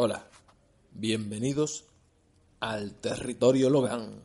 Hola, bienvenidos al territorio Logan.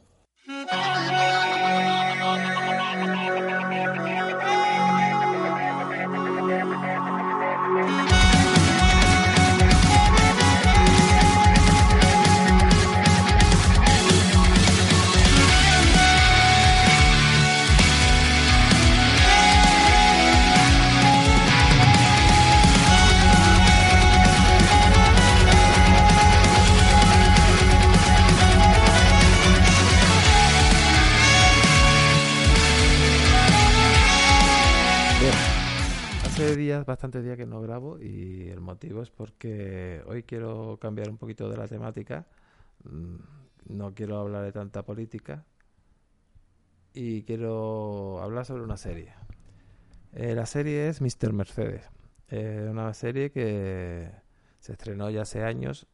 Bastantes días que no grabo y el motivo es porque hoy quiero cambiar un poquito de la temática. Mm, No quiero hablar de tanta política y quiero hablar sobre una serie. Eh, la serie es Mr. Mercedes. Eh, una serie que se estrenó ya hace años.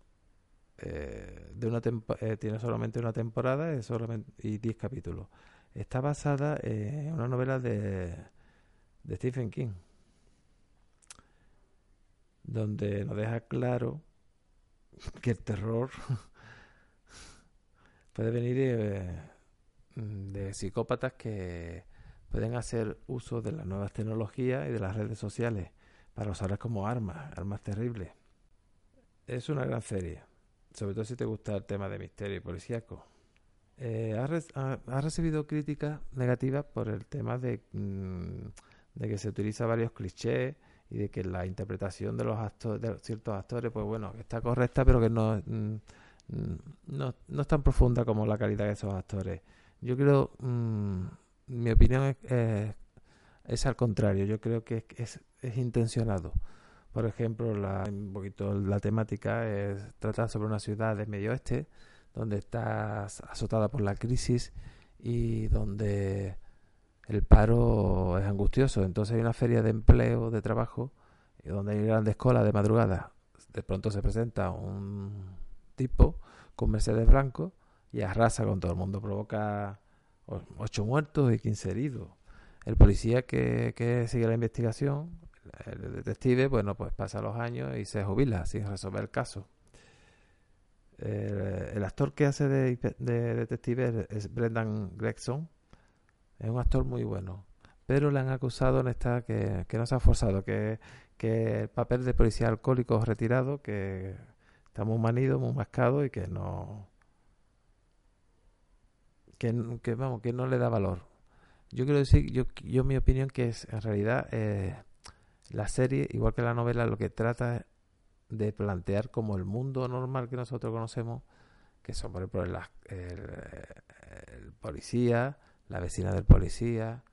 eh, de una eh, tiene solamente una temporada y solamente- y 10 capítulos. Está basada en una novela de, de Stephen King donde nos deja claro que el terror puede venir eh, mm, de psicópatas que pueden hacer uso de las nuevas tecnologías y de las redes sociales para usarlas como armas, armas terribles. Es una gran serie, sobre todo si te gusta el tema de misterio y policíaco. Eh, ha, re- recibido críticas negativas por el tema de, mm, de que se utiliza varios clichés y de que la interpretación de los actores, de ciertos actores, pues bueno, está correcta, pero que no, mm, no, no es tan profunda como la calidad de esos actores. Yo creo, mm, mi opinión es, es al contrario, yo creo que es, es intencionado. Por ejemplo, la, un poquito la temática es trata sobre una ciudad del medio oeste donde está azotada por la crisis y donde el paro es angustioso. Entonces hay una feria de empleo, de trabajo, y donde hay grandes colas de madrugada. De pronto se presenta un tipo con Mercedes blanco y arrasa con todo el mundo. Provoca ocho muertos y 15 heridos. El policía que, sigue la investigación, el detective, bueno, pues pasa los años y se jubila sin resolver el caso. El, el actor que hace de, de detective es Brendan Gregson. Es un actor muy bueno. Pero le han acusado en esta que, que no se ha forzado, que, que el papel de policía alcohólico retirado, que está muy manido, muy mascado y que no. Que, que, vamos, que no le da valor. Yo quiero decir, yo, yo mi opinión que es en realidad eh, la serie, igual que la novela, lo que trata es de plantear como el mundo normal que nosotros conocemos, que son por ejemplo el policía, la vecina del policía,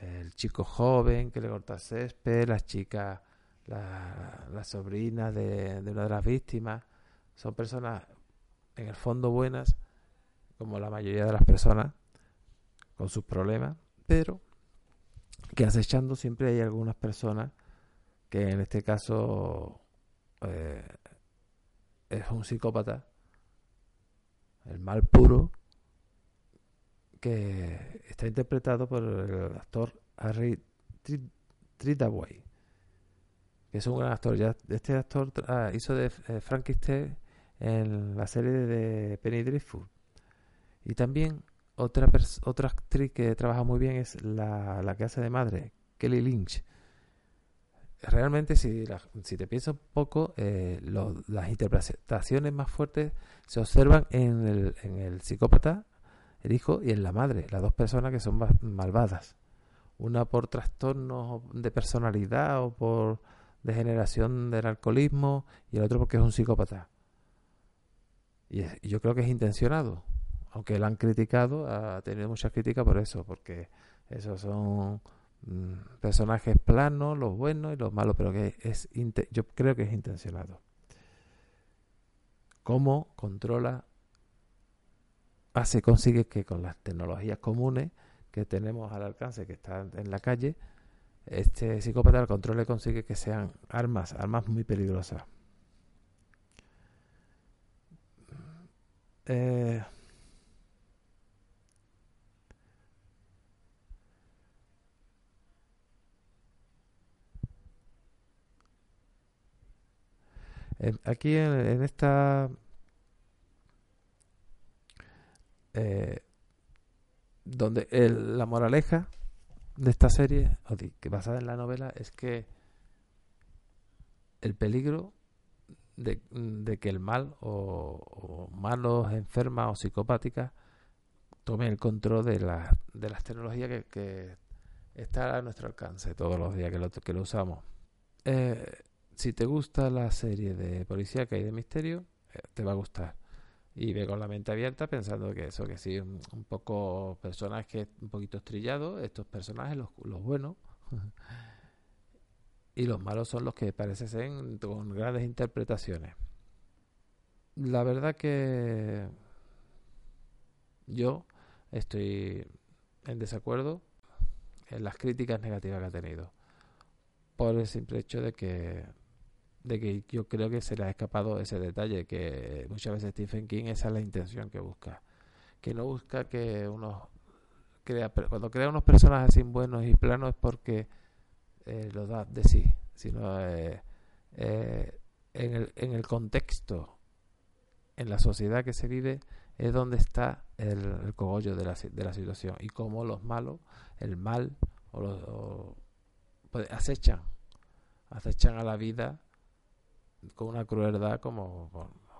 el chico joven que le corta césped, las chicas, la, la sobrina de, de una de las víctimas, son personas en el fondo buenas, como la mayoría de las personas, con sus problemas, pero que acechando siempre hay algunas personas que en este caso eh, es un psicópata, el mal puro, que está interpretado por el actor Harry Tri- Tritaway, que es un gran actor. Ya este actor ah, hizo de eh, Frankenstein en la serie de Penny Dreadful. Y también otra otra actriz que trabaja muy bien es la, la que hace de madre, Kelly Lynch. realmente si, si te piensas un poco, eh, las interpretaciones más fuertes se observan en el, en el psicópata, el hijo, y en la madre, las dos personas que son malvadas. Una por trastornos de personalidad o por degeneración del alcoholismo y el otro porque es un psicópata. Y, yo creo que es intencionado, aunque lo han criticado, ha tenido muchas críticas por eso, porque esos son Mm, personajes planos, los buenos y los malos, pero que yo creo que es intencionado. ¿Cómo controla, hace, consigue que con las tecnologías comunes que tenemos al alcance, que están en la calle, este psicópata al control consigue que sean armas, armas muy peligrosas. Eh, aquí en, esta eh, donde la moraleja de esta serie, que basada en la novela, es que el peligro de, que el mal o, malos, enfermas o psicopáticas tomen el control de, la, de las tecnologías que, que está a nuestro alcance todos los días que lo, que lo usamos. Eh, si te gusta la serie de policía que hay de misterio, eh, te va a gustar. Y ve con la mente abierta pensando que eso, que sí, un, poco personajes un poquito estrillados, estos personajes, los, los buenos. y los malos son los que parecen con grandes interpretaciones. La verdad que yo estoy en desacuerdo en las críticas negativas que ha tenido. Por el simple hecho de que de que yo creo que se le ha escapado ese detalle, que muchas veces Stephen King esa es la intención que busca, que no busca que uno crea, cuando crea unos personajes así buenos y planos es porque eh, lo da de sí, sino eh, eh, en, el, en el contexto, en la sociedad que se vive, es donde está el, cogollo de la, de la situación y cómo los malos, el mal, o los, pues, acechan, acechan a la vida con una crueldad como,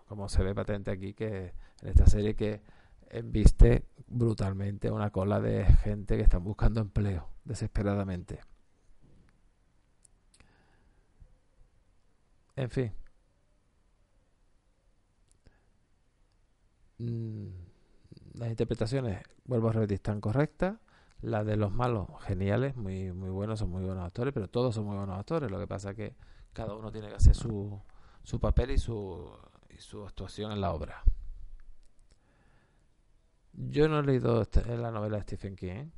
como se ve patente aquí que en esta serie que embiste brutalmente una cola de gente que están buscando empleo desesperadamente. En fin. Mm, las interpretaciones, vuelvo a repetir, están correctas. Las de los malos, geniales, muy, muy buenos, son muy buenos actores, pero todos son muy buenos actores. Lo que pasa es que cada uno tiene que hacer su, su papel y su, y su actuación en la obra. Yo no he leído este, la novela de Stephen King,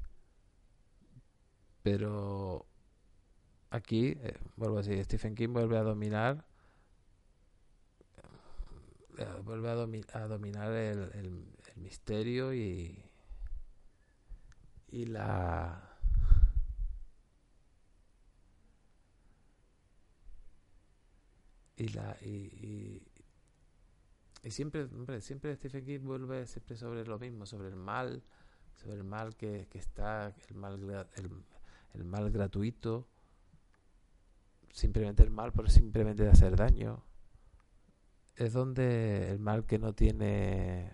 pero aquí, eh, vuelvo a decir, Stephen King vuelve a dominar eh, vuelve a, a dominar el, el, misterio y y la y la y, siempre hombre, siempre Stephen King vuelve siempre sobre lo mismo sobre el mal sobre el mal que, está el mal el, el, mal gratuito simplemente el mal por simplemente de hacer daño. Es donde el mal que no tiene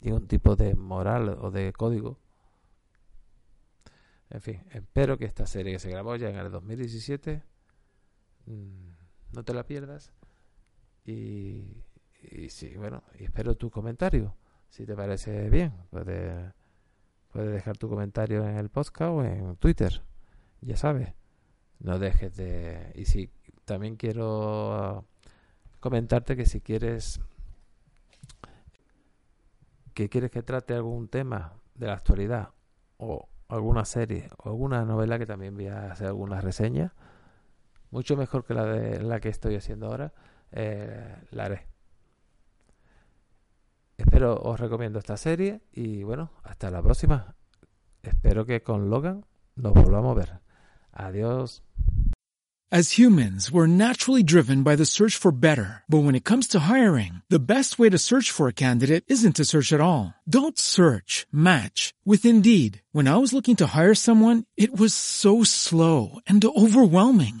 ningún tipo de moral o de código. En fin, espero que esta serie que se grabó ya en el 2017 Mm, no te la pierdas. Y, y sí, bueno, espero tu comentario. Si te parece bien, puedes, puedes dejar tu comentario en el podcast o en Twitter. Ya sabes, no dejes de. Y si también quiero comentarte que si quieres que quieres que trate algún tema de la actualidad o alguna serie o alguna novela que también voy a hacer algunas reseñas mucho mejor que la de la que estoy haciendo ahora, eh, la haré. Espero os recomiendo esta serie y bueno, hasta la próxima. Espero que con Logan nos volvamos a ver. Adiós. As humans, we're naturally driven by the search for better. But when it comes to hiring, the best way to search for a candidate isn't to search at all. Don't search, match with Indeed. When I was looking to hire someone, it was so slow and overwhelming.